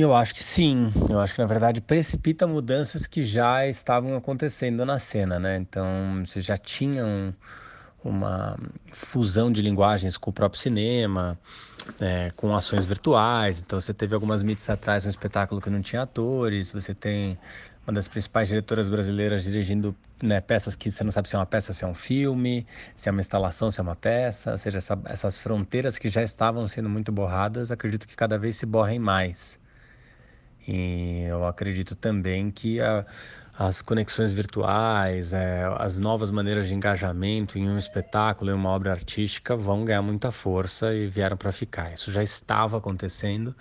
Eu acho que sim, eu acho que na verdade precipita mudanças que já estavam acontecendo na cena, né? Então, você já tinha um, uma fusão de linguagens com o próprio cinema, é, com ações virtuais. Então, você teve algumas mídias atrás um espetáculo que não tinha atores, você tem uma das principais diretoras brasileiras dirigindo né, peças que você não sabe se é uma peça, se é um filme, se é uma instalação, se é uma peça. Ou seja, essa, essas fronteiras que já estavam sendo muito borradas, acredito que cada vez se borrem mais. E eu acredito também que a, as conexões virtuais, é, as novas maneiras de engajamento em um espetáculo, em uma obra artística, vão ganhar muita força e vieram para ficar. Isso já estava acontecendo.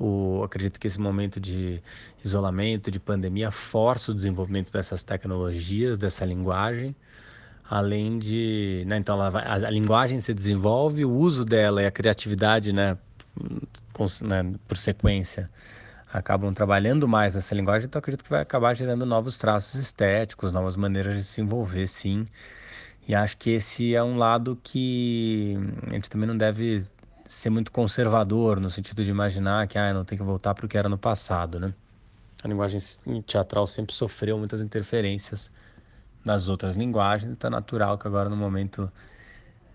O, acredito que esse momento de isolamento, de pandemia, força o desenvolvimento dessas tecnologias, dessa linguagem, além de, né, então vai, a, a, linguagem se desenvolve, o uso dela e a criatividade, né, com, né, por sequência, acabam trabalhando mais nessa linguagem, então acredito que vai acabar gerando novos traços estéticos, novas maneiras de se envolver, sim. E acho que esse é um lado que a gente também não deve ser muito conservador, no sentido de imaginar que ah, não tem que voltar para o que era no passado, né? A linguagem teatral sempre sofreu muitas interferências das outras linguagens, então é natural que agora no momento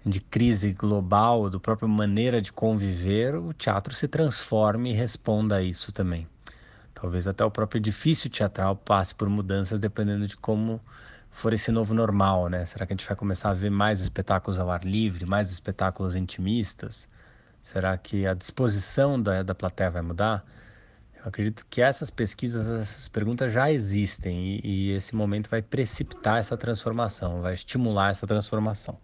de crise global, do próprio maneira de conviver, o teatro se transforme e responda a isso também. Talvez até o próprio edifício teatral passe por mudanças dependendo de como for esse novo normal, né? Será que a gente vai começar a ver mais espetáculos ao ar livre, mais espetáculos intimistas? Será que a disposição da, da plateia vai mudar? Eu acredito que essas pesquisas, essas perguntas já existem e, e esse momento vai precipitar essa transformação, vai estimular essa transformação.